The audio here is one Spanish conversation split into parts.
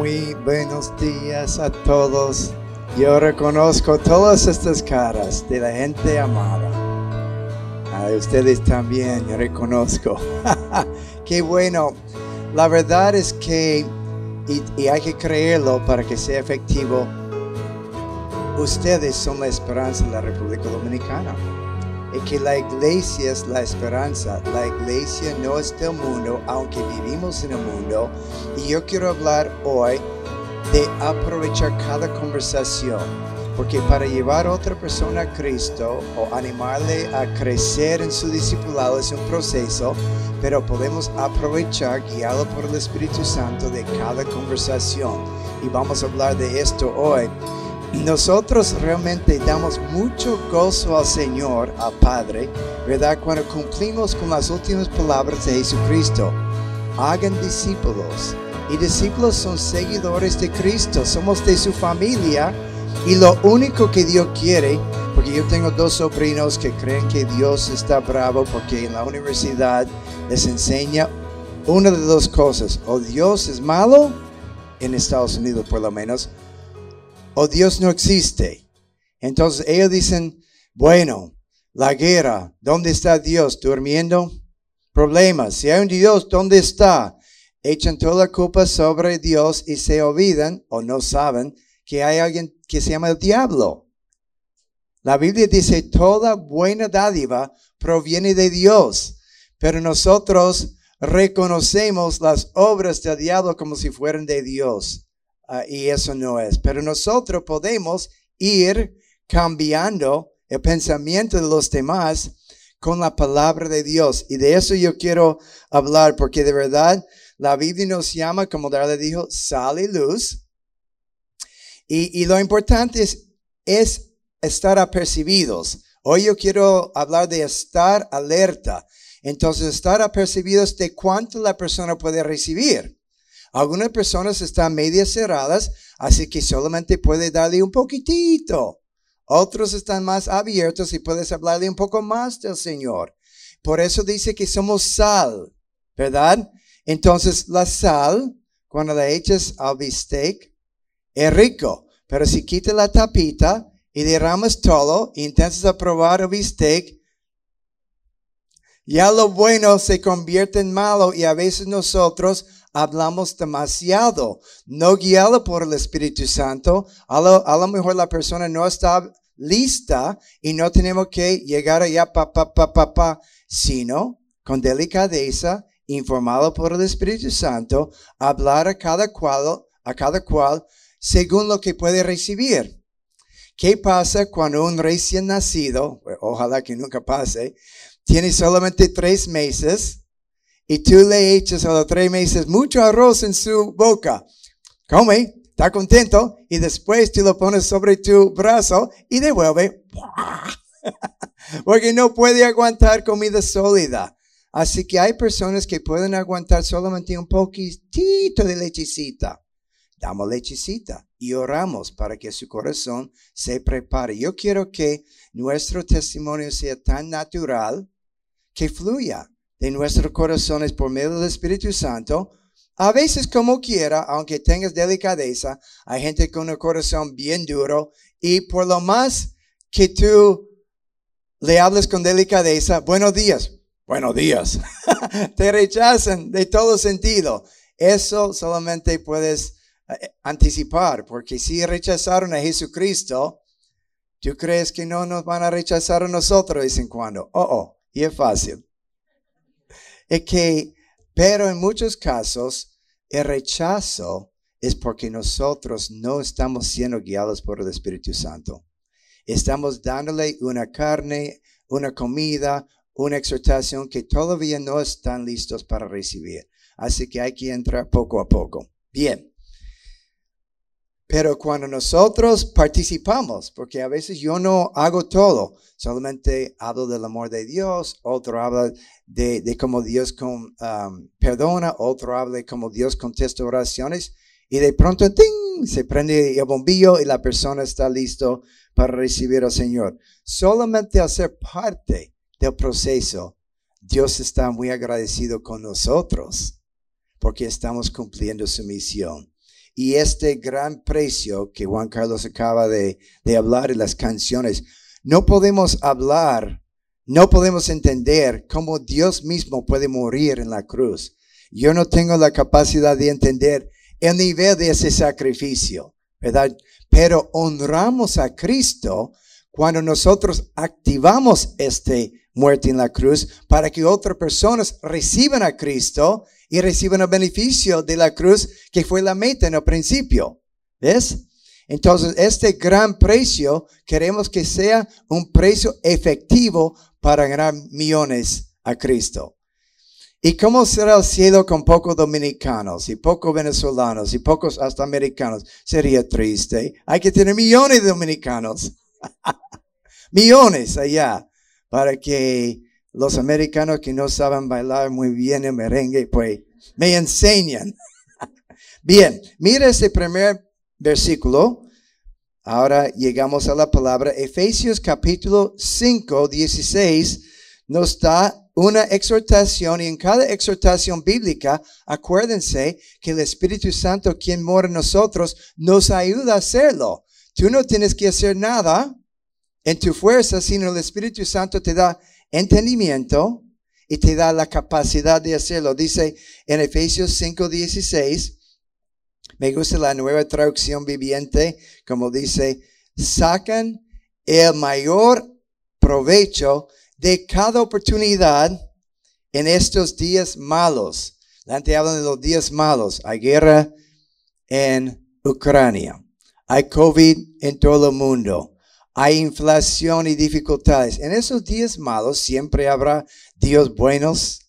Muy buenos días a todos. Yo reconozco todas estas caras de la gente amada. A ustedes también, reconozco. Qué bueno. La verdad es que, y, y hay que creerlo para que sea efectivo, ustedes son la esperanza de la República Dominicana y que la iglesia es la esperanza. La iglesia no es del mundo, aunque vivimos en el mundo. Y yo quiero hablar hoy de aprovechar cada conversación. Porque para llevar a otra persona a Cristo o animarle a crecer en su discipulado es un proceso, pero podemos aprovechar, guiado por el Espíritu Santo, de cada conversación. Y vamos a hablar de esto hoy nosotros realmente damos mucho gozo al Señor, al Padre, ¿verdad? Cuando cumplimos con las últimas palabras de Jesucristo. Hagan discípulos. Y discípulos son seguidores de Cristo, somos de su familia. Y lo único que Dios quiere, porque yo tengo dos sobrinos que creen que Dios está bravo porque en la universidad les enseña una de dos cosas. O Dios es malo, en Estados Unidos por lo menos, o Dios no existe. Entonces ellos dicen, bueno, la guerra, ¿dónde está Dios? ¿Durmiendo? Problemas. Si hay un Dios, ¿dónde está? Echan toda la culpa sobre Dios y se olvidan o no saben que hay alguien que se llama el diablo. La Biblia dice, toda buena dádiva proviene de Dios, pero nosotros reconocemos las obras del diablo como si fueran de Dios. Ah, y eso no es. Pero nosotros podemos ir cambiando el pensamiento de los demás con la palabra de Dios. Y de eso yo quiero hablar, porque de verdad la Biblia nos llama, como Darle dijo, sal y luz. Y, y lo importante es, es estar apercibidos. Hoy yo quiero hablar de estar alerta. Entonces, estar apercibidos de cuánto la persona puede recibir. Algunas personas están medias cerradas, así que solamente puede darle un poquitito. Otros están más abiertos y puedes hablarle un poco más del Señor. Por eso dice que somos sal, ¿verdad? Entonces la sal, cuando la echas al bistec, es rico. Pero si quitas la tapita y derramas todo y intentas a probar el bistec, ya lo bueno se convierte en malo y a veces nosotros hablamos demasiado, no guiado por el Espíritu Santo. A lo, mejor la persona no está lista y no tenemos que llegar allá pa, pa, pa, pa, pa, sino con delicadeza, informado por el Espíritu Santo, hablar a cada a cada cual según lo que puede recibir. ¿Qué pasa cuando un recién nacido, ojalá que nunca pase, tiene solamente tres meses y tú le echas a los tres meses mucho arroz en su boca. Come, está contento y después tú lo pones sobre tu brazo y devuelve. Porque no puede aguantar comida sólida. Así que hay personas que pueden aguantar solamente un poquitito de lechecita. Damos lechecita y oramos para que su corazón se prepare. Yo quiero que nuestro testimonio sea tan natural que fluya de nuestros corazones por medio del Espíritu Santo. A veces como quiera, aunque tengas delicadeza, hay gente con un corazón bien duro y por lo más que tú le hables con delicadeza, buenos días, buenos días, te rechazan de todo sentido. Eso solamente puedes eh, anticipar, porque si rechazaron a Jesucristo, ¿tú crees que no nos van a rechazar a nosotros de vez en cuando? Oh, oh, y es fácil es que, pero en muchos casos, el rechazo es porque nosotros no estamos siendo guiados por el Espíritu Santo. Estamos dándole una carne, una comida, una exhortación que todavía no están listos para recibir. Así que hay que entrar poco a poco. Bien. Pero cuando nosotros participamos, porque a veces yo no hago todo, solamente hablo del amor de Dios, otro habla de, de cómo Dios con, um, perdona, otro habla de cómo Dios contesta oraciones, y de pronto ¡ting! se prende el bombillo y la persona está listo para recibir al Señor. Solamente al ser parte del proceso, Dios está muy agradecido con nosotros, porque estamos cumpliendo su misión. Y este gran precio que Juan Carlos acaba de, de hablar en las canciones, no podemos hablar, no podemos entender cómo Dios mismo puede morir en la cruz. Yo no tengo la capacidad de entender el nivel de ese sacrificio, ¿verdad? Pero honramos a Cristo cuando nosotros activamos este muerte en la cruz para que otras personas reciban a Cristo y reciban el beneficio de la cruz que fue la meta en el principio. ¿Ves? Entonces, este gran precio queremos que sea un precio efectivo para ganar millones a Cristo. ¿Y cómo será el cielo con pocos dominicanos y pocos venezolanos y pocos hasta americanos? Sería triste. Hay que tener millones de dominicanos. millones allá para que los americanos que no saben bailar muy bien el merengue, pues me enseñan. bien, mira ese primer versículo. Ahora llegamos a la palabra Efesios capítulo 5, 16. Nos da una exhortación y en cada exhortación bíblica, acuérdense que el Espíritu Santo, quien mora en nosotros, nos ayuda a hacerlo. Tú no tienes que hacer nada en tu fuerza, sino el Espíritu Santo te da entendimiento y te da la capacidad de hacerlo. Dice en Efesios 5:16, me gusta la nueva traducción viviente, como dice, sacan el mayor provecho de cada oportunidad en estos días malos. La gente habla de los días malos. Hay guerra en Ucrania. Hay COVID en todo el mundo hay inflación y dificultades. En esos días malos siempre habrá días buenos,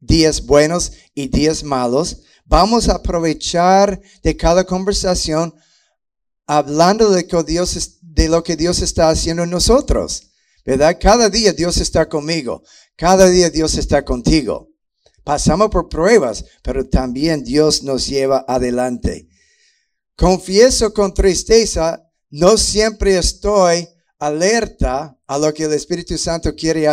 días buenos y días malos. Vamos a aprovechar de cada conversación hablando de, que Dios, de lo que Dios está haciendo en nosotros. ¿Verdad? Cada día Dios está conmigo. Cada día Dios está contigo. Pasamos por pruebas, pero también Dios nos lleva adelante. Confieso con tristeza no siempre estoy alerta a lo que el Espíritu Santo quiere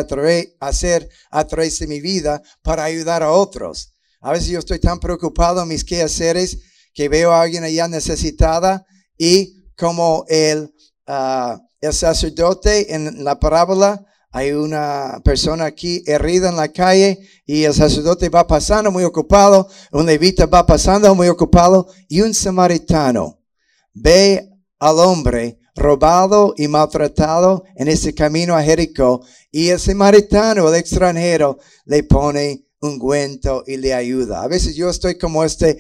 hacer a través de mi vida para ayudar a otros. A veces yo estoy tan preocupado en mis quehaceres que veo a alguien allá necesitada y como el, ah, el sacerdote en la parábola, hay una persona aquí herida en la calle y el sacerdote va pasando muy ocupado, un levita va pasando muy ocupado y un samaritano ve al hombre robado y maltratado en ese camino a Jericó y el samaritano, el extranjero, le pone un cuento y le ayuda. A veces yo estoy como este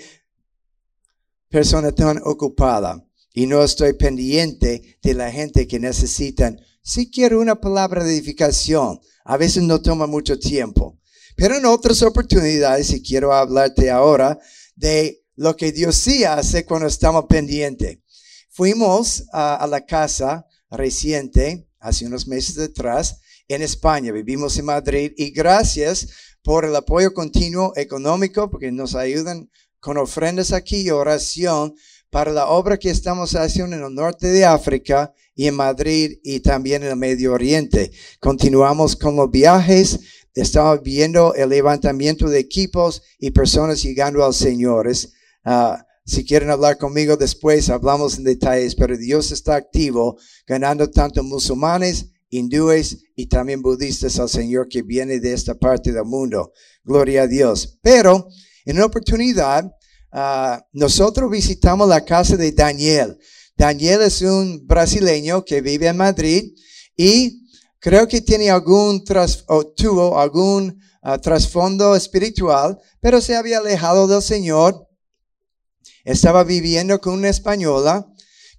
persona tan ocupada y no estoy pendiente de la gente que necesitan. Si quiero una palabra de edificación, a veces no toma mucho tiempo. Pero en otras oportunidades, y quiero hablarte ahora de lo que Dios sí hace cuando estamos pendientes. Fuimos a, la casa reciente, hace unos meses atrás, en España. Vivimos en Madrid y gracias por el apoyo continuo económico, porque nos ayudan con ofrendas aquí y oración para la obra que estamos haciendo en el norte de África y en Madrid y también en el Medio Oriente. Continuamos con los viajes, estamos viendo el levantamiento de equipos y personas llegando al Señor. Ah, si quieren hablar conmigo después, hablamos en detalles, pero Dios está activo, ganando tanto musulmanes, hindúes y también budistas al Señor que viene de esta parte del mundo. Gloria a Dios. Pero en una oportunidad, ah, nosotros visitamos la casa de Daniel. Daniel es un brasileño que vive en Madrid y creo que tiene algún ah, trasfondo espiritual, pero se había alejado del Señor estaba viviendo con una española,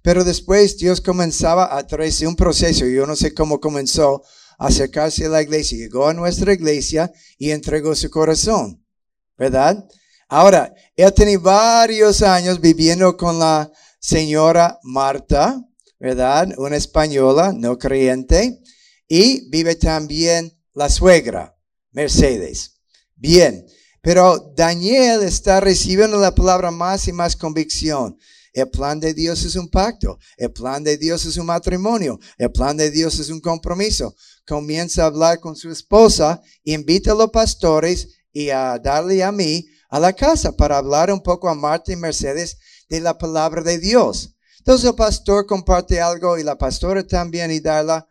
pero después Dios comenzaba a través de un proceso, yo no sé cómo comenzó, a acercarse a la iglesia. Llegó a nuestra iglesia y entregó su corazón, ¿verdad? Ahora, él tiene varios años viviendo con la señora Marta, ¿verdad? Una española, no creyente, y vive también la suegra, Mercedes. Bien, pero Daniel está recibiendo la palabra más y más convicción. El plan de Dios es un pacto. El plan de Dios es un matrimonio. El plan de Dios es un compromiso. Comienza a hablar con su esposa, invita a los pastores y a darle a mí a la casa para hablar un poco a Marta y Mercedes de la palabra de Dios. Entonces el pastor comparte algo y la pastora también y Darla.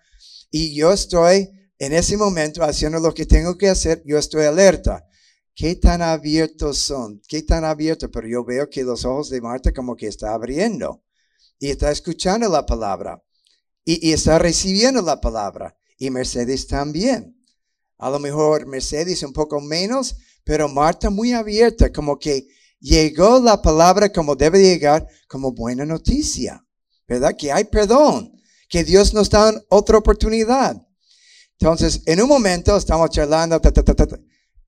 Y yo estoy en ese momento haciendo lo que tengo que hacer. Yo estoy alerta. ¿Qué tan abiertos son? ¿Qué tan abiertos? Pero yo veo que los ojos de Marta como que está abriendo y está escuchando la palabra y, está recibiendo la palabra. Y Mercedes también. A lo mejor Mercedes un poco menos, pero Marta muy abierta, como que llegó la palabra como debe llegar, como buena noticia, ¿verdad? Que hay perdón, que Dios nos da otra oportunidad. Entonces, en un momento estamos charlando,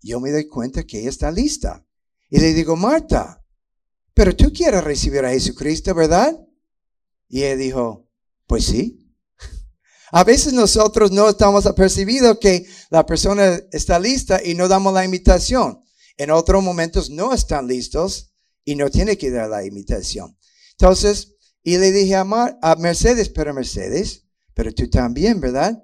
yo me doy cuenta que ella está lista. Y le digo, Marta, pero tú quieres recibir a Jesucristo, ¿verdad? Y ella dijo, pues sí. A veces nosotros no estamos apercibidos que la persona está lista y no damos la invitación. En otros momentos no están listos y no tiene que dar la invitación. Entonces, y le dije a, a Mercedes, pero Mercedes, pero tú también, ¿verdad?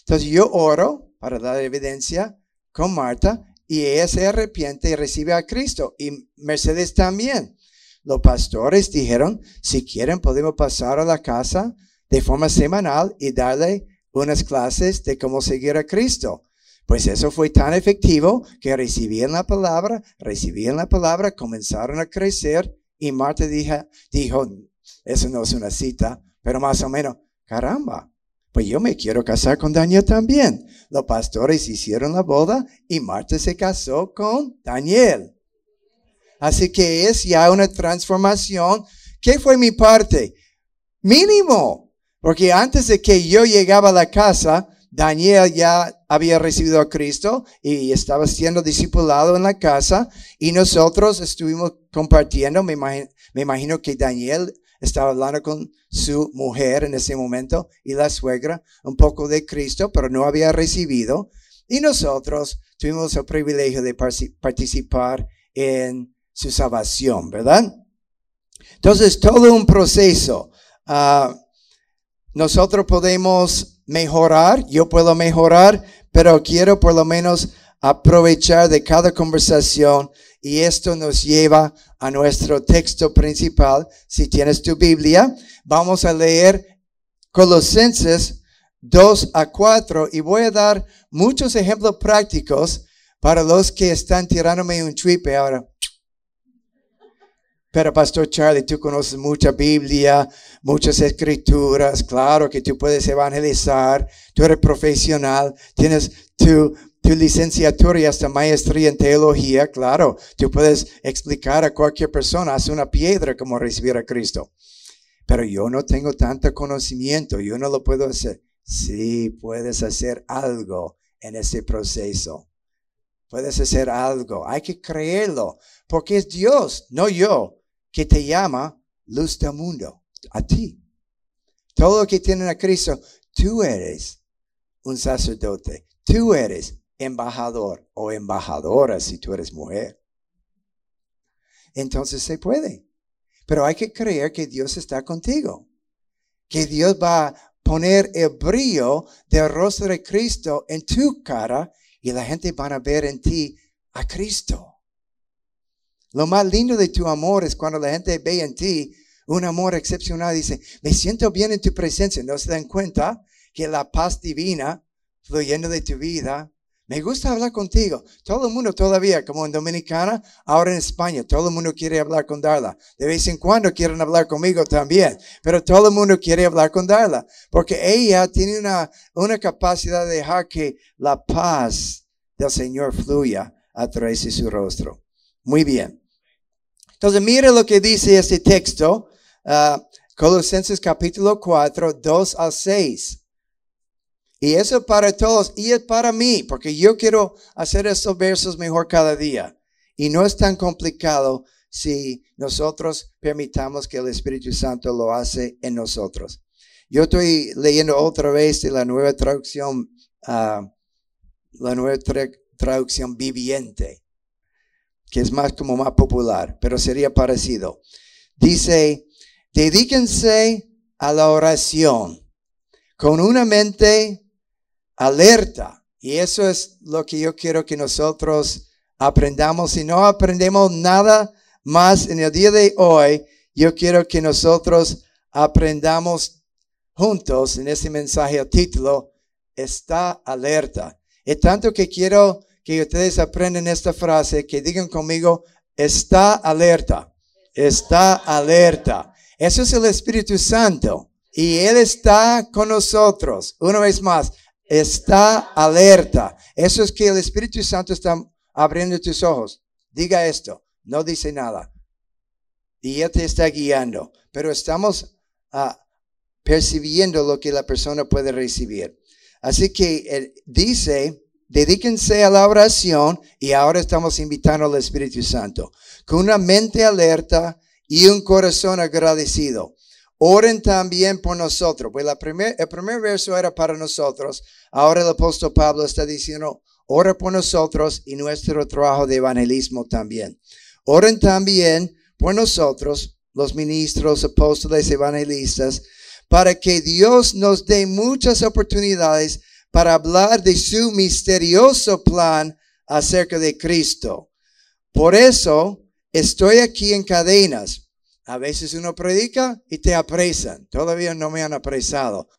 Entonces yo oro para dar evidencia con Marta y ella se arrepiente y recibe a Cristo. Y Mercedes también. Los pastores dijeron, si quieren podemos pasar a la casa de forma semanal y darle unas clases de cómo seguir a Cristo. Pues eso fue tan efectivo que recibían la palabra, recibían la palabra, comenzaron a crecer y Marta dijo, dijo, eso no es una cita, pero más o menos, caramba, pues yo me quiero casar con Daniel también. Los pastores hicieron la boda y Marta se casó con Daniel. Así que es ya una transformación. ¿Qué fue mi parte? Mínimo. Porque antes de que yo llegaba a la casa, Daniel ya había recibido a Cristo y estaba siendo discipulado en la casa y nosotros estuvimos compartiendo, me imagino, me imagino que Daniel estaba hablando con su mujer en ese momento y la suegra un poco de Cristo, pero no había recibido. Y nosotros tuvimos el privilegio de participar en su salvación, ¿verdad? Entonces, todo un proceso. Ah, nosotros podemos mejorar, yo puedo mejorar, pero quiero por lo menos aprovechar de cada conversación y esto nos lleva a nuestro texto principal. Si tienes tu Biblia, vamos a leer Colosenses 2 a 4 y voy a dar muchos ejemplos prácticos para los que están tirándome un tripe ahora. Pero Pastor Charlie, tú conoces mucha Biblia, muchas escrituras, claro que tú puedes evangelizar, tú eres profesional, tienes tu tu licenciatura y hasta maestría en teología, claro, tú puedes explicar a cualquier persona, haz una piedra como recibir a Cristo. Pero yo no tengo tanto conocimiento, yo no lo puedo hacer. Sí, puedes hacer algo en ese proceso. Puedes hacer algo. Hay que creerlo, porque es Dios, no yo, que te llama luz del mundo, a ti. Todo lo que tienen a Cristo, tú eres un sacerdote, tú eres embajador o embajadora si tú eres mujer. Entonces se puede. Pero hay que creer que Dios está contigo. Que Dios va a poner el brillo del rostro de Cristo en tu cara y la gente va a ver en ti a Cristo. Lo más lindo de tu amor es cuando la gente ve en ti un amor excepcional. Dice, me siento bien en tu presencia. No se dan cuenta que la paz divina fluyendo de tu vida me gusta hablar contigo. Todo el mundo todavía, como en Dominicana, ahora en España, todo el mundo quiere hablar con Darla. De vez en cuando quieren hablar conmigo también, pero todo el mundo quiere hablar con Darla, porque ella tiene una, una capacidad de dejar que la paz del Señor fluya a través de su rostro. Muy bien. Entonces, mire lo que dice este texto, uh, Colosenses capítulo 4, 2 al 6. Y eso para todos y es para mí, porque yo quiero hacer estos versos mejor cada día. Y no es tan complicado si nosotros permitamos que el Espíritu Santo lo hace en nosotros. Yo estoy leyendo otra vez de la nueva traducción, ah, la nueva traducción viviente, que es más como más popular, pero sería parecido. Dice, dedíquense a la oración con una mente alerta. Y eso es lo que yo quiero que nosotros aprendamos. Si no aprendemos nada Más en el día de hoy, yo quiero que nosotros aprendamos juntos en este mensaje el título, está alerta. Es tanto que quiero que ustedes aprendan esta frase, que digan conmigo, está alerta, está alerta. Eso es el Espíritu Santo. Y Él está con nosotros. Una vez más, está alerta. Eso es que el Espíritu Santo está abriendo tus ojos. Diga esto. No dice nada. Y Él te está guiando. Pero estamos uh, percibiendo lo que la persona puede recibir. Así que dice, dedíquense a la oración y ahora estamos invitando al Espíritu Santo. Con una mente alerta y un corazón agradecido. Oren también por nosotros. Pues la primer, el primer verso era para nosotros. Ahora el apóstol Pablo está diciendo, ora por nosotros y nuestro trabajo de evangelismo también. Oren también por nosotros, los ministros, apóstoles, evangelistas, para que Dios nos dé muchas oportunidades para hablar de su misterioso plan acerca de Cristo. Por eso estoy aquí en cadenas a veces uno predica y te apresan. Todavía no me han apresado.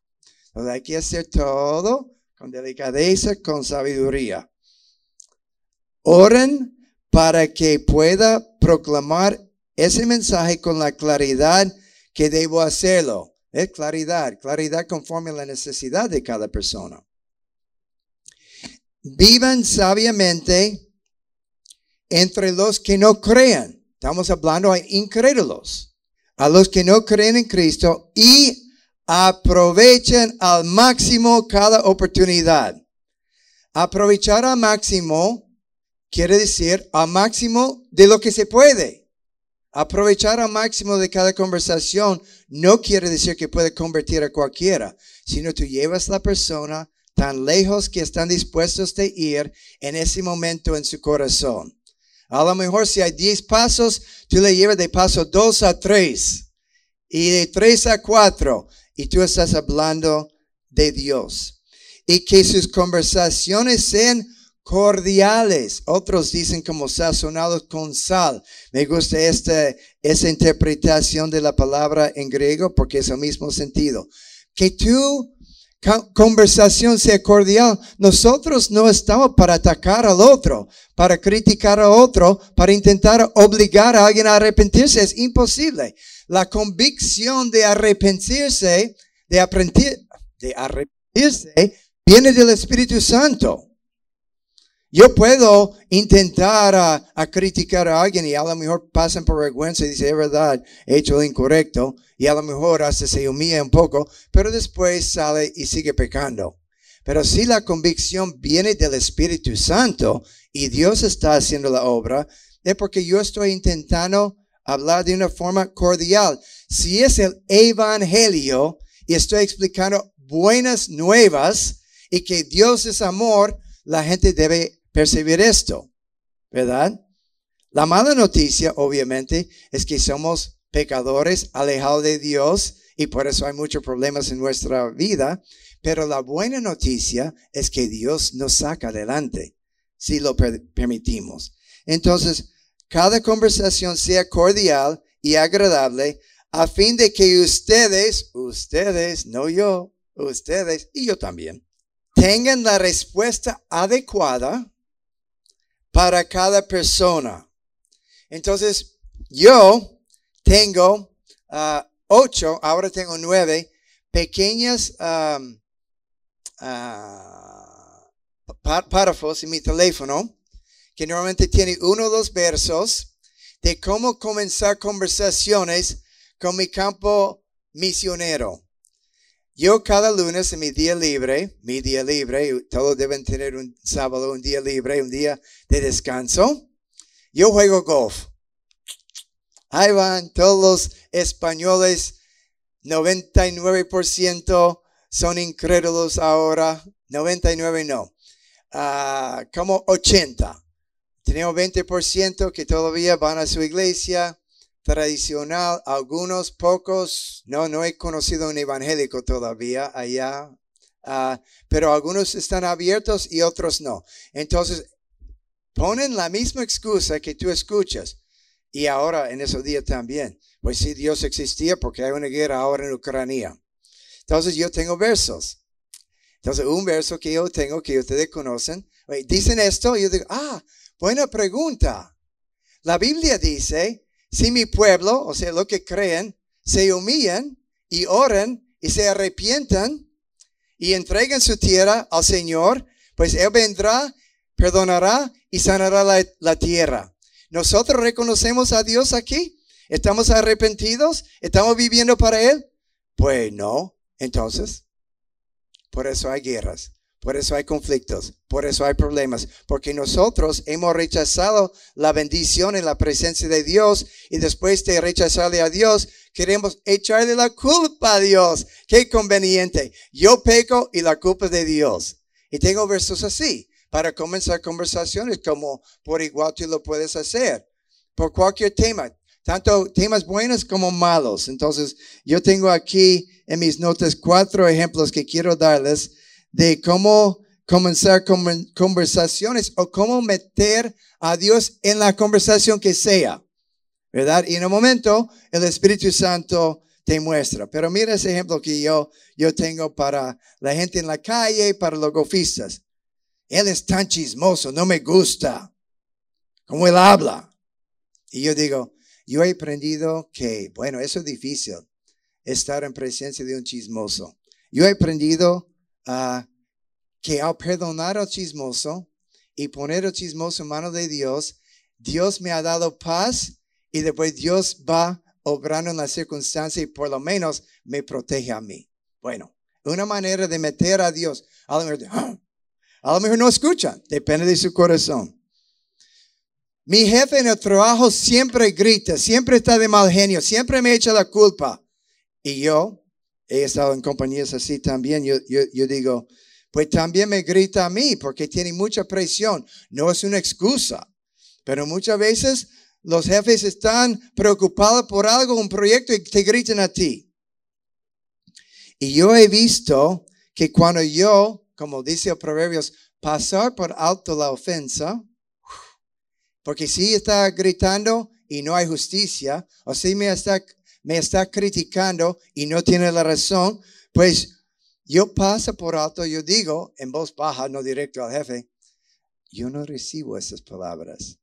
Entonces hay que hacer todo con delicadeza, con sabiduría. Oren para que pueda proclamar ese mensaje con la claridad que debo hacerlo. Es claridad, claridad conforme a la necesidad de cada persona. Vivan sabiamente entre los que no crean. Estamos hablando a incrédulos, a los que no creen en Cristo y aprovechen al máximo cada oportunidad. Aprovechar al máximo quiere decir al máximo de lo que se puede. Aprovechar al máximo de cada conversación no quiere decir que puede convertir a cualquiera, sino tú llevas a la persona tan lejos que están dispuestos de ir en ese momento en su corazón. A lo mejor si hay 10 pasos, tú le llevas de paso 2 a 3 y de 3 a 4 y tú estás hablando de Dios. Y que sus conversaciones sean cordiales. Otros dicen como sazonados con sal. Me gusta esta, esa interpretación de la palabra en griego porque es el mismo sentido. Que tú conversación sea cordial. Nosotros no estamos para atacar al otro, para criticar al otro, para intentar obligar a alguien a arrepentirse. Es imposible. La convicción de arrepentirse, de, aprender, de arrepentirse, viene del Espíritu Santo. Yo puedo intentar a, criticar a alguien y a lo mejor pasan por vergüenza y dicen, es verdad, he hecho lo incorrecto y a lo mejor hasta se humilla un poco, pero después sale y sigue pecando. Pero si la convicción viene del Espíritu Santo y Dios está haciendo la obra, es porque yo estoy intentando hablar de una forma cordial. Si es el Evangelio y estoy explicando buenas nuevas y que Dios es amor, la gente debe percibir esto, ¿verdad? La mala noticia, obviamente, es que somos pecadores alejados de Dios y por eso hay muchos problemas en nuestra vida. Pero la buena noticia es que Dios nos saca adelante si lo permitimos. Entonces, cada conversación sea cordial y agradable a fin de que ustedes, ustedes, no yo, ustedes y yo también, tengan la respuesta adecuada para cada persona. Entonces, yo tengo ah, ocho, ahora tengo nueve pequeñas um, párrafos en mi teléfono que normalmente tiene uno o dos versos de cómo comenzar conversaciones con mi campo misionero. Yo cada lunes en mi día libre, mi día libre, todos deben tener un sábado, un día libre, un día de descanso. Yo juego golf. Ahí van todos los españoles, 99% son incrédulos ahora, 99 no, uh, como 80. Tenemos 20% que todavía van a su iglesia, tradicional, algunos pocos, no, no he conocido un evangélico todavía allá, ah, pero algunos están abiertos y otros no. Entonces, ponen la misma excusa que tú escuchas. Y ahora en esos días también. Pues sí, Dios existía porque hay una guerra ahora en Ucrania. Entonces yo tengo versos. Entonces un verso que yo tengo que ustedes conocen. Dicen esto y yo digo, ah, buena pregunta. La Biblia dice, si mi pueblo, o sea, lo que creen, se humillan y oran y se arrepientan y entregan su tierra al Señor, pues Él vendrá, perdonará y sanará la, la tierra. ¿Nosotros reconocemos a Dios aquí? ¿Estamos arrepentidos? ¿Estamos viviendo para Él? Pues no. Entonces, por eso hay guerras, por eso hay conflictos, por eso hay problemas, porque nosotros hemos rechazado la bendición en la presencia de Dios y después de rechazarle a Dios, queremos echarle la culpa a Dios. Qué conveniente. Yo peco y la culpa de Dios. Y tengo versos así para comenzar conversaciones como por igual tú lo puedes hacer. Por cualquier tema, tanto temas buenos como malos. Entonces, yo tengo aquí en mis notas cuatro ejemplos que quiero darles de cómo comenzar conversaciones o cómo meter a Dios en la conversación que sea. ¿Verdad? Y en un momento el Espíritu Santo te muestra. Pero mira ese ejemplo que yo, yo tengo para la gente en la calle, para los golfistas. Él es tan chismoso, no me gusta. Como él habla. Y yo digo, yo he aprendido que, bueno, eso es difícil, estar en presencia de un chismoso. Yo he aprendido uh, que al perdonar al chismoso y poner al chismoso en manos de Dios, Dios me ha dado paz y después Dios va obrando en la circunstancia y por lo menos me protege a mí. Bueno, una manera de meter a Dios. A lo mejor, ¡ah! a lo mejor no escucha, depende de su corazón. Mi jefe en el trabajo siempre grita, siempre está de mal genio, siempre me echa la culpa. Y yo he estado en compañías así también. Yo, yo, digo, pues también me grita a mí porque tiene mucha presión. No es una excusa, pero muchas veces los jefes están preocupados por algo, un proyecto y te gritan a ti. Y yo he visto que cuando yo, como dice el Proverbios, pasar por alto la ofensa, porque si está gritando y no hay justicia, o si me está, me está criticando y no tiene la razón, pues yo paso por alto, yo digo en voz baja, no directo al jefe, yo no recibo esas palabras.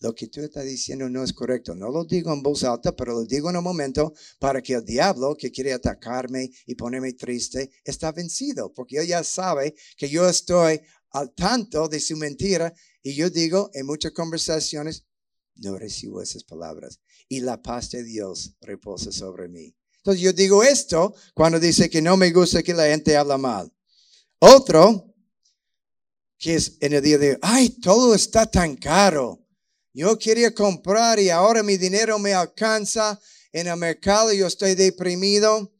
Lo que tú estás diciendo no es correcto. No lo digo en voz alta, pero lo digo en un momento para que el diablo que quiere atacarme y ponerme triste está vencido, porque él ya sabe que yo estoy al tanto de su mentira y yo digo en muchas conversaciones, no recibo esas palabras y la paz de Dios reposa sobre mí. Entonces yo digo esto cuando dice que no me gusta que la gente habla mal. Otro, que es en el día de, ay, todo está tan caro. Yo quería comprar y ahora mi dinero me alcanza en el mercado y yo estoy deprimido.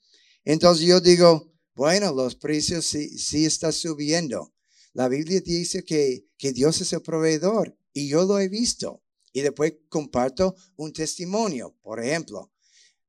Entonces yo digo, bueno, los precios sí, sí están subiendo. La Biblia dice que, que Dios es el proveedor y yo lo he visto. Y después comparto un testimonio. Por ejemplo,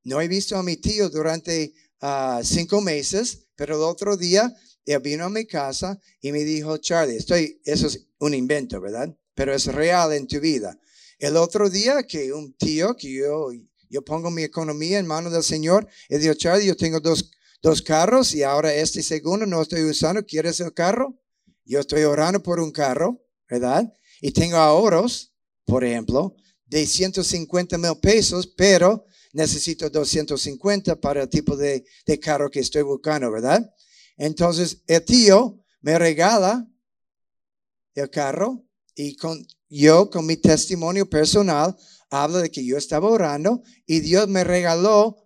no he visto a mi tío durante ah, cinco meses, pero el otro día él vino a mi casa y me dijo, Charlie, estoy, eso es un invento, ¿verdad? Pero es real en tu vida. El otro día que un tío, que yo, yo pongo mi economía en manos del Señor, él dijo, Charlie, yo tengo dos, dos carros y ahora este segundo no estoy usando, ¿quieres el carro? Yo estoy orando por un carro, ¿verdad? Y tengo ahorros, por ejemplo, de 150 mil pesos, pero necesito 250 para el tipo de, de carro que estoy buscando, ¿verdad? Entonces, el tío me regala el carro y con, yo con mi testimonio personal hablo de que yo estaba orando y Dios me regaló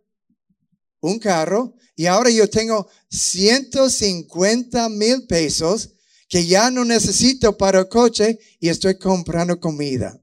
un carro y ahora yo tengo 150 mil pesos que ya no necesito para el coche y estoy comprando comida.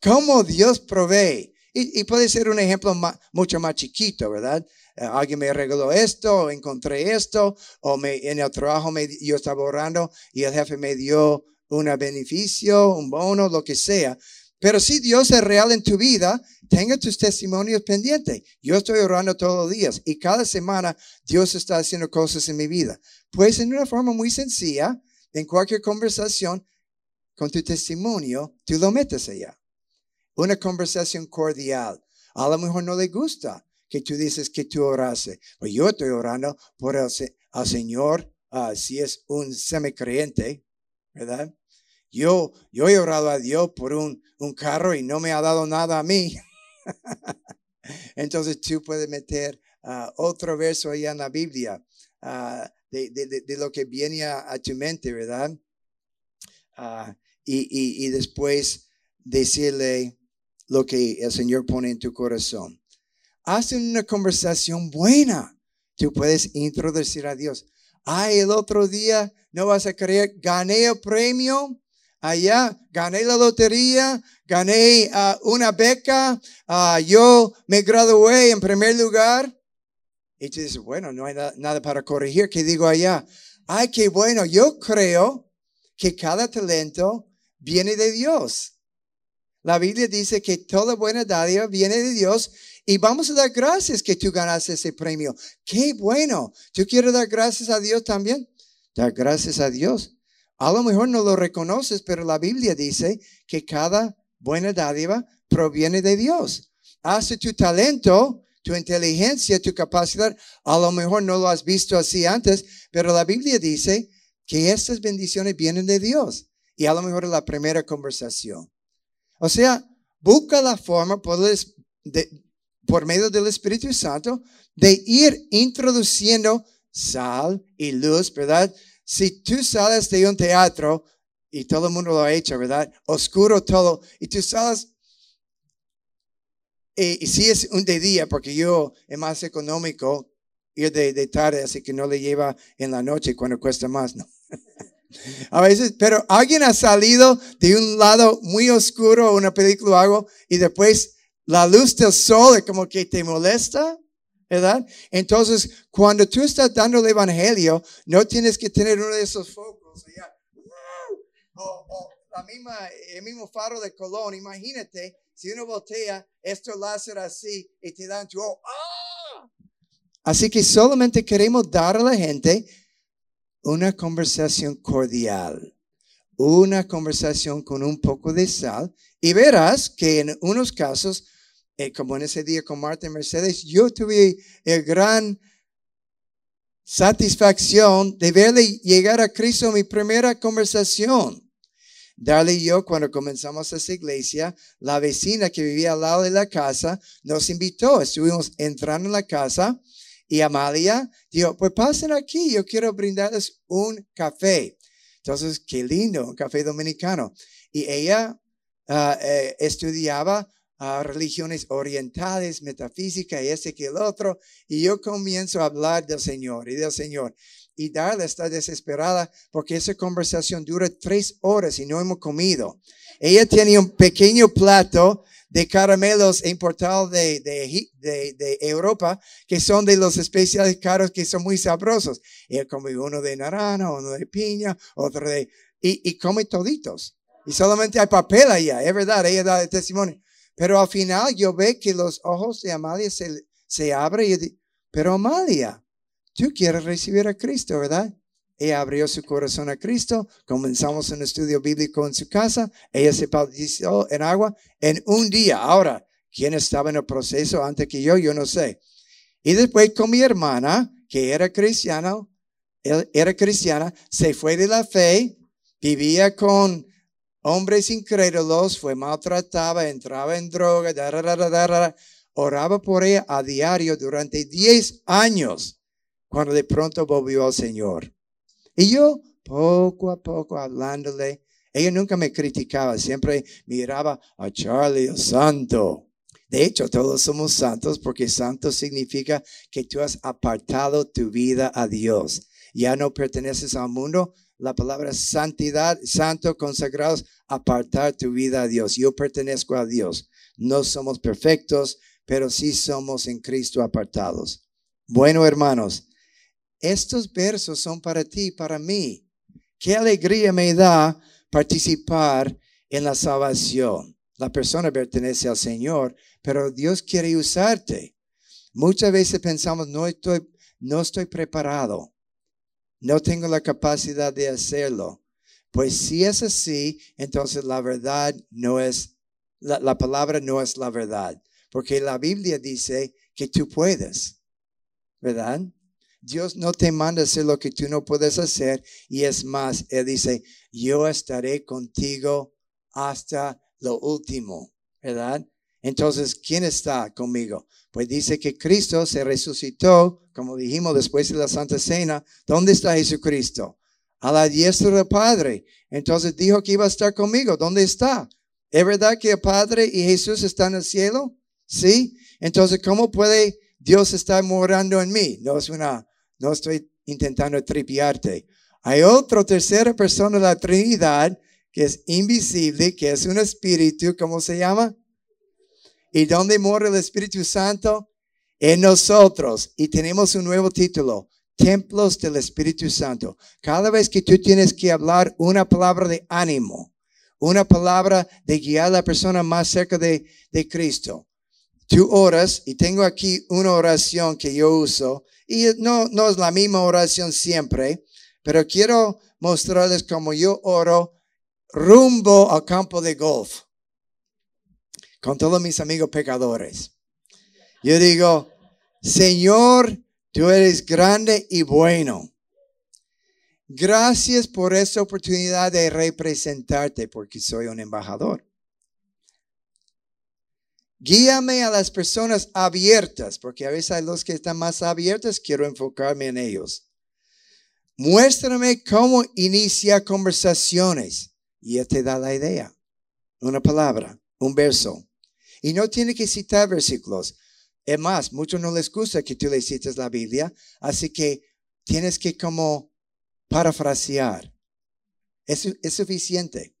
¿Cómo Dios provee? Y, puede ser un ejemplo mucho más chiquito, ¿verdad? Eh, alguien me regaló esto, encontré esto, o me, en el trabajo me, yo estaba orando y el jefe me dio un beneficio, un bono, lo que sea. Pero si Dios es real en tu vida, tenga tus testimonios pendientes. Yo estoy orando todos los días y cada semana Dios está haciendo cosas en mi vida. Pues en una forma muy sencilla, en cualquier conversación, con tu testimonio, tú lo metes allá. Una conversación cordial. A lo mejor no le gusta que tú dices que tú oraste. Pero yo estoy orando por el, al Señor, ah, si es un semicreyente, ¿verdad? Yo, yo he orado a Dios por un, un carro y no me ha dado nada a mí. Entonces tú puedes meter ah, otro verso allá en la Biblia ah, de, de, lo que viene a, tu mente, ¿verdad? y, y después decirle lo que el Señor pone en tu corazón. Hacen una conversación buena. Tú puedes introducir a Dios. Ay, el otro día, no vas a creer, gané el premio allá, gané la lotería, gané ah, una beca, ah, yo me gradué en primer lugar. Y tú dices, bueno, no hay nada para corregir. ¿Qué digo allá? Ay, qué bueno. Yo creo que cada talento viene de Dios. La Biblia dice que toda buena dádiva viene de Dios y vamos a dar gracias que tú ganaste ese premio. Qué bueno. ¿Tú quieres dar gracias a Dios también? Dar gracias a Dios. A lo mejor no lo reconoces, pero la Biblia dice que cada buena dádiva proviene de Dios. Hace tu talento, tu inteligencia, tu capacidad. A lo mejor no lo has visto así antes, pero la Biblia dice que estas bendiciones vienen de Dios. Y a lo mejor es la primera conversación. O sea, busca la forma por, por medio del Espíritu Santo de ir introduciendo sal y luz, ¿verdad? Si tú sales de un teatro, y todo el mundo lo ha hecho, ¿verdad? Oscuro todo, y tú sales, y, si es un de día, porque yo es más económico ir de, de tarde, así que no le lleva en la noche cuando cuesta más, ¿no? A veces, pero alguien ha salido de un lado muy oscuro, una película o algo, y después la luz del sol es como que te molesta, ¿verdad? Entonces, cuando tú estás dando el evangelio, no tienes que tener uno de esos focos. O, la misma, el mismo faro de Colón, imagínate si uno voltea esto láser así y te dan tu ¡ah! Así que solamente queremos dar a la gente una conversación cordial, una conversación con un poco de sal y verás que en unos casos, eh, como en ese día con Marta y Mercedes, yo tuve el gran satisfacción de verle llegar a Cristo en mi primera conversación. Darle yo, cuando comenzamos esa iglesia, la vecina que vivía al lado de la casa nos invitó. Estuvimos entrando en la casa y Amalia dijo, pues pasen aquí, yo quiero brindarles un café. Entonces, qué lindo, un café dominicano. Y ella ah, eh, estudiaba ah, religiones orientales, metafísica y ese que el otro. Y yo comienzo a hablar del Señor y del Señor. Y Darla está desesperada porque esa conversación dura tres horas y no hemos comido. Ella tiene un pequeño plato de caramelos importados de, de, de, Europa, que son de los especiales caros que son muy sabrosos. Él come uno de naranja, uno de piña, otro de... Y, y come toditos. Y solamente hay papel allá, es verdad, ella da el testimonio. Pero al final yo veo que los ojos de Amalia se, se abren y digo, pero Amalia, tú quieres recibir a Cristo, ¿verdad? Ella abrió su corazón a Cristo. Comenzamos un estudio bíblico en su casa. Ella se bautizó en agua en un día. Ahora, ¿quién estaba en el proceso antes que yo? Yo no sé. Y después con mi hermana, que era cristiana, era cristiana, se fue de la fe, vivía con hombres incrédulos, fue maltratada, entraba en droga, oraba por ella a diario durante 10 años, cuando de pronto volvió al Señor. Y yo, poco a poco, hablándole, ella nunca me criticaba, siempre miraba a Charlie, el santo. De hecho, todos somos santos porque santo significa que tú has apartado tu vida a Dios. Ya no perteneces al mundo. La palabra santidad, santo, consagrados, apartar tu vida a Dios. Yo pertenezco a Dios. No somos perfectos, pero sí somos en Cristo apartados. Bueno, hermanos, estos versos son para ti, para mí. Qué alegría me da participar en la salvación. La persona pertenece al Señor, pero Dios quiere usarte. Muchas veces pensamos, no estoy, no estoy preparado. No tengo la capacidad de hacerlo. Pues si es así, entonces la verdad no es la, la palabra no es la verdad. Porque la Biblia dice que tú puedes, ¿verdad? Dios no te manda hacer lo que tú no puedes hacer. Y es más, Él dice, yo estaré contigo hasta lo último, ¿verdad? Entonces, ¿quién está conmigo? Pues dice que Cristo se resucitó, como dijimos después de la Santa Cena. ¿Dónde está Jesucristo? A la diestra del Padre. Entonces dijo que iba a estar conmigo. ¿Dónde está? ¿Es verdad que el Padre y Jesús están en el cielo? Sí. Entonces, ¿cómo puede Dios estar morando en mí? No es una, no estoy intentando tripiarte. Hay otra tercera persona de la Trinidad que es invisible, que es un espíritu, ¿cómo se llama? ¿Y dónde mora el Espíritu Santo? En nosotros. Y tenemos un nuevo título, Templos del Espíritu Santo. Cada vez que tú tienes que hablar una palabra de ánimo, una palabra de guiar a la persona más cerca de, de Cristo, tú oras y tengo aquí una oración que yo uso y no, no es la misma oración siempre, pero quiero mostrarles cómo yo oro rumbo al campo de golf con todos mis amigos pecadores. Yo digo, Señor, tú eres grande y bueno. Gracias por esta oportunidad de representarte porque soy un embajador. Guíame a las personas abiertas, porque a veces hay los que están más abiertos, quiero enfocarme en ellos. Muéstrame cómo inicia conversaciones. Y él te da la idea. Una palabra, un verso. Y no tiene que citar versículos. Es más, muchos no les gusta que tú le cites la Biblia, así que tienes que como parafrasear. Es, es suficiente.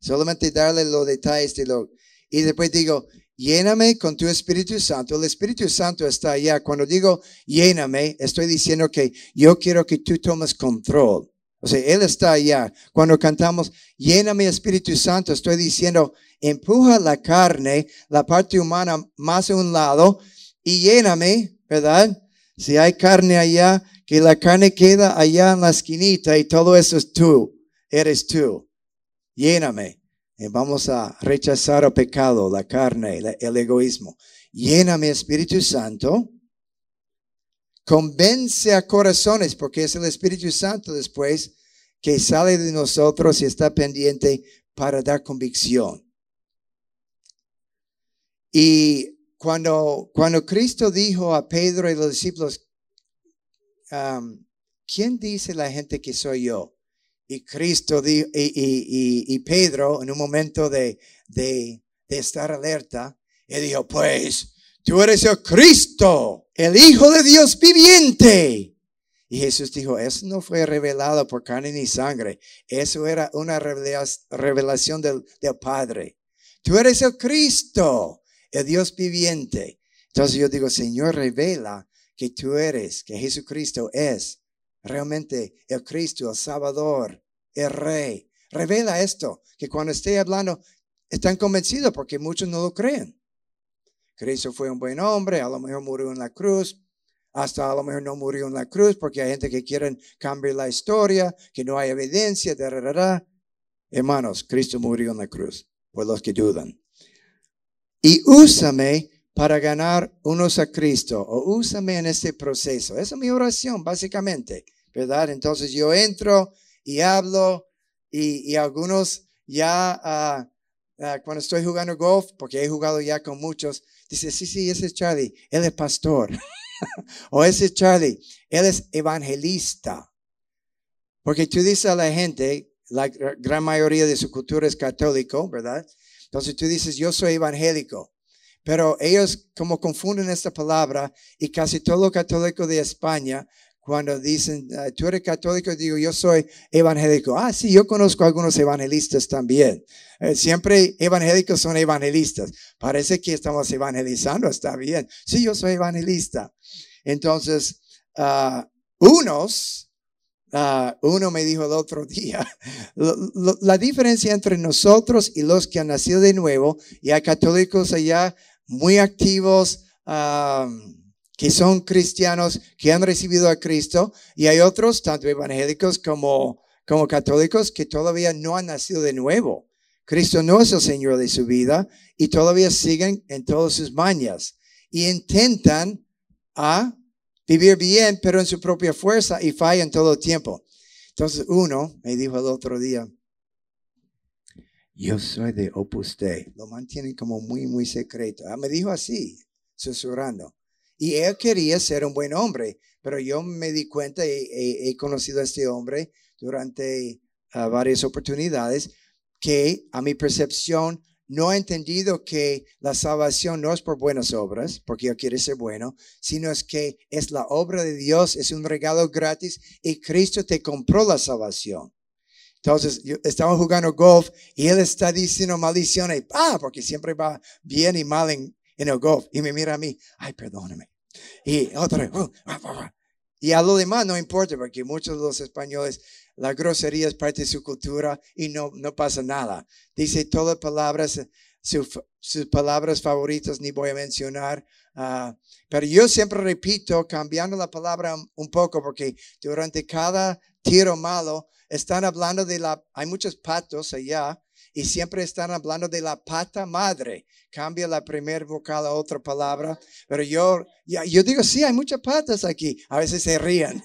Solamente darle los detalles de lo... Y después digo, lléname con tu Espíritu Santo. El Espíritu Santo está allá. Cuando digo lléname, estoy diciendo que yo quiero que tú tomes control. O sea, Él está allá. Cuando cantamos, lléname Espíritu Santo, estoy diciendo, empuja la carne, la parte humana más a un lado y lléname, ¿verdad? Si hay carne allá, que la carne queda allá en la esquinita y todo eso es tú, eres tú. Lléname. Y vamos a rechazar el pecado, la carne, el egoísmo. Lléname Espíritu Santo. Convence a corazones, porque es el Espíritu Santo después que sale de nosotros y está pendiente para dar convicción. Y cuando, cuando Cristo dijo a Pedro y los discípulos, ¿quién dice la gente que soy yo? Y Cristo y, y, Pedro, en un momento de estar alerta, él dijo, pues, tú eres el Cristo, el Hijo de Dios viviente. Y Jesús dijo, eso no fue revelado por carne ni sangre, eso era una revelación del, del Padre. Tú eres el Cristo, el Dios viviente. Entonces yo digo, Señor, revela que tú eres, que Jesucristo es realmente el Cristo, el Salvador, el Rey. Revela esto, que cuando esté hablando, están convencidos porque muchos no lo creen. Cristo fue un buen hombre, a lo mejor murió en la cruz, hasta a lo mejor no murió en la cruz porque hay gente que quieren cambiar la historia, que no hay evidencia, de Hermanos, Cristo murió en la cruz, por los que dudan y úsame para ganar unos a Cristo o úsame en este proceso. Esa es mi oración, básicamente, ¿verdad? Entonces yo entro y hablo y, algunos ya ah, ah, cuando estoy jugando golf, porque he jugado ya con muchos, dice, sí, sí, ese es Charlie, él es pastor. o ese es Charlie, él es evangelista. Porque tú dices a la gente, la gran mayoría de su cultura es católico, ¿verdad? Entonces tú dices, yo soy evangélico. Pero ellos como confunden esta palabra y casi todo católico de España, cuando dicen, ah, tú eres católico, digo, yo soy evangélico. Ah, sí, yo conozco algunos evangelistas también. Eh, siempre evangélicos son evangelistas. Parece que estamos evangelizando, está bien. Sí, yo soy evangelista. Entonces, uh, unos Ah, uno me dijo el otro día, la diferencia entre nosotros y los que han nacido de nuevo, y hay católicos allá muy activos, que son cristianos, que han recibido a Cristo, y hay otros, tanto evangélicos como, como católicos, que todavía no han nacido de nuevo. Cristo no es el Señor de su vida y todavía siguen en todas sus mañas y intentan a vivir bien, pero en su propia fuerza y fallan todo el tiempo. Entonces uno me dijo el otro día, yo soy de Opus Dei. Lo mantienen como muy, muy secreto. Ah, me dijo así, susurrando. Y él quería ser un buen hombre, pero yo me di cuenta y he, conocido a este hombre durante ah, varias oportunidades que a mi percepción no ha entendido que la salvación no es por buenas obras, porque yo quiere ser bueno, sino es que es la obra de Dios, es un regalo gratis y Cristo te compró la salvación. Entonces, estamos jugando golf y él está diciendo maldiciones, ah, porque siempre va bien y mal en, el golf. Y me mira a mí, ay, perdóname. Y otra, uh, y a lo demás no importa, porque muchos de los españoles, la grosería es parte de su cultura y no, no pasa nada. Dice todas palabras, sus palabras favoritas, ni voy a mencionar. Ah, pero yo siempre repito, cambiando la palabra un poco, porque durante cada tiro malo, están hablando de la, hay muchos patos allá y siempre están hablando de la pata madre. Cambia la primer vocal a otra palabra, pero yo, yo digo, sí, hay muchas patas aquí. A veces se ríen.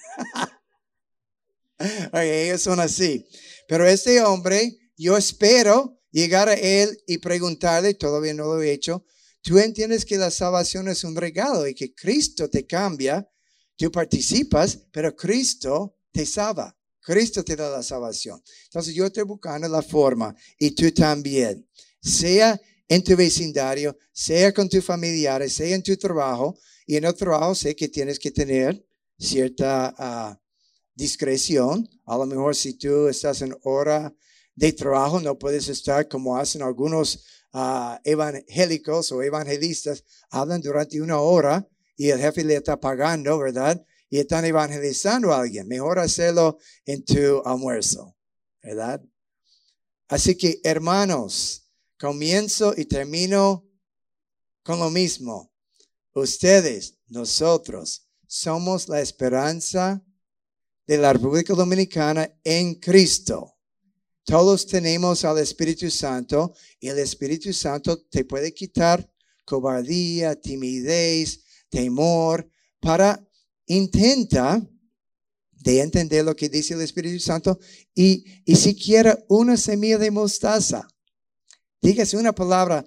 ellos son así. Pero este hombre, yo espero llegar a él y preguntarle, todavía no lo he hecho, tú entiendes que la salvación es un regalo y que Cristo te cambia, tú participas, pero Cristo te salva. Cristo te da la salvación. Entonces yo estoy buscando la forma y tú también, sea en tu vecindario, sea con tus familiares, sea en tu trabajo. Y en el trabajo sé que tienes que tener cierta ah, discreción. A lo mejor si tú estás en hora de trabajo, no puedes estar como hacen algunos uh, evangélicos o evangelistas, hablan durante una hora y el jefe le está pagando, ¿verdad? y están evangelizando a alguien. Mejor hacerlo en tu almuerzo, ¿verdad? Así que, hermanos, comienzo y termino con lo mismo. Ustedes, nosotros, somos la esperanza de la República Dominicana en Cristo. Todos tenemos al Espíritu Santo y el Espíritu Santo te puede quitar cobardía, timidez, temor, para intenta de entender lo que dice el Espíritu Santo y, y siquiera una semilla de mostaza. Dígase una palabra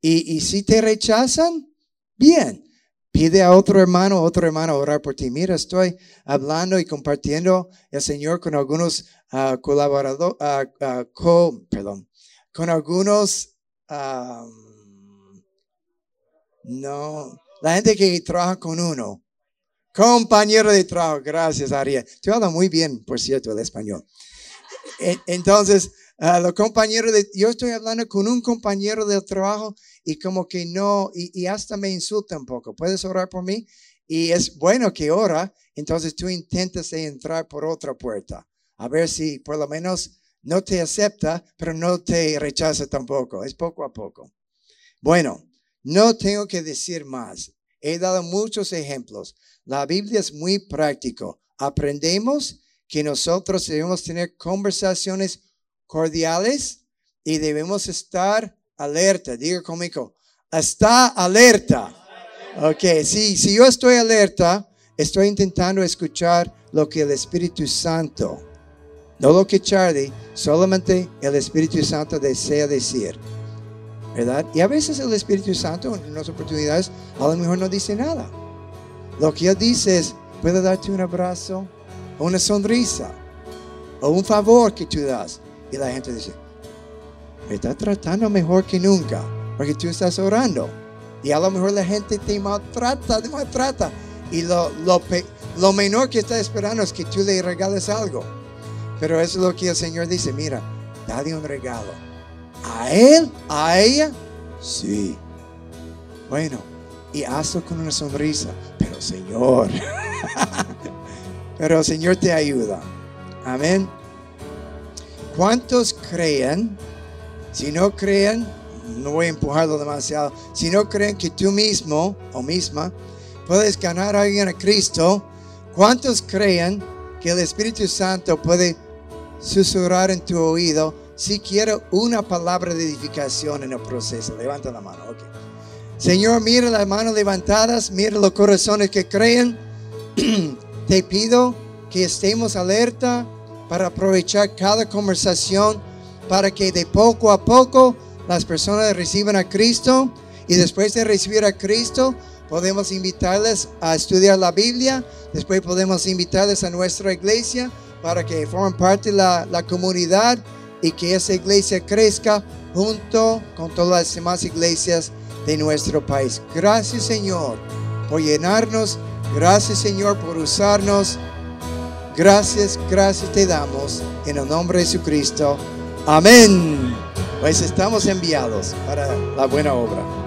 y, y si te rechazan, bien. Pide a otro hermano, otro hermano orar por ti. Mira, estoy hablando y compartiendo el Señor con algunos uh, colaboradores, uh, perdón, con algunos, no, la gente que trabaja con uno. Compañero de trabajo, gracias Ariel. Tú hablas muy bien, por cierto, el español. E, entonces, los de, yo estoy hablando con un compañero de trabajo y como que no, y, hasta me insulta un poco. ¿Puedes orar por mí? Y es bueno que ora, entonces tú intentas entrar por otra puerta, a ver si por lo menos no te acepta, pero no te rechaza tampoco. Es poco a poco. Bueno, no tengo que decir más. He dado muchos ejemplos. La Biblia es muy práctico. Aprendemos que nosotros debemos tener conversaciones cordiales y debemos estar alerta. Diga conmigo, está alerta. Ok, si yo estoy alerta, estoy intentando escuchar lo que el Espíritu Santo, no lo que Charlie, solamente el Espíritu Santo desea decir. ¿verdad? Y a veces el Espíritu Santo en unas oportunidades a lo mejor no dice nada. Lo que Él dice es, puedo darte un abrazo, o una sonrisa, o un favor que tú das. Y la gente dice, me está tratando mejor que nunca, porque tú estás orando. Y a lo mejor la gente te maltrata, te maltrata. Y lo, lo, lo menor que está esperando es que tú le regales algo. Pero eso es lo que el Señor dice, mira, dale un regalo ¿A él? ¿A ella? Sí. Bueno, y hazlo con una sonrisa. Pero Señor, pero el Señor te ayuda. Amén. ¿Cuántos creen? Si no creen, no voy a empujarlo demasiado. Si no creen que tú mismo o misma puedes ganar a alguien a Cristo, ¿cuántos creen que el Espíritu Santo puede susurrar en tu oído si quiero una palabra de edificación en el proceso. Levanta la mano, ok. Señor, mira las manos levantadas, mira los corazones que creen. Te pido que estemos alerta para aprovechar cada conversación para que de poco a poco las personas reciban a Cristo y después de recibir a Cristo podemos invitarles a estudiar la Biblia, después podemos invitarles a nuestra iglesia para que formen parte de la, la comunidad y que esa iglesia crezca junto con todas las demás iglesias de nuestro país. Gracias Señor por llenarnos, gracias Señor por usarnos. Gracias, gracias te damos en el nombre de Jesucristo. Amén. Pues estamos enviados para la buena obra.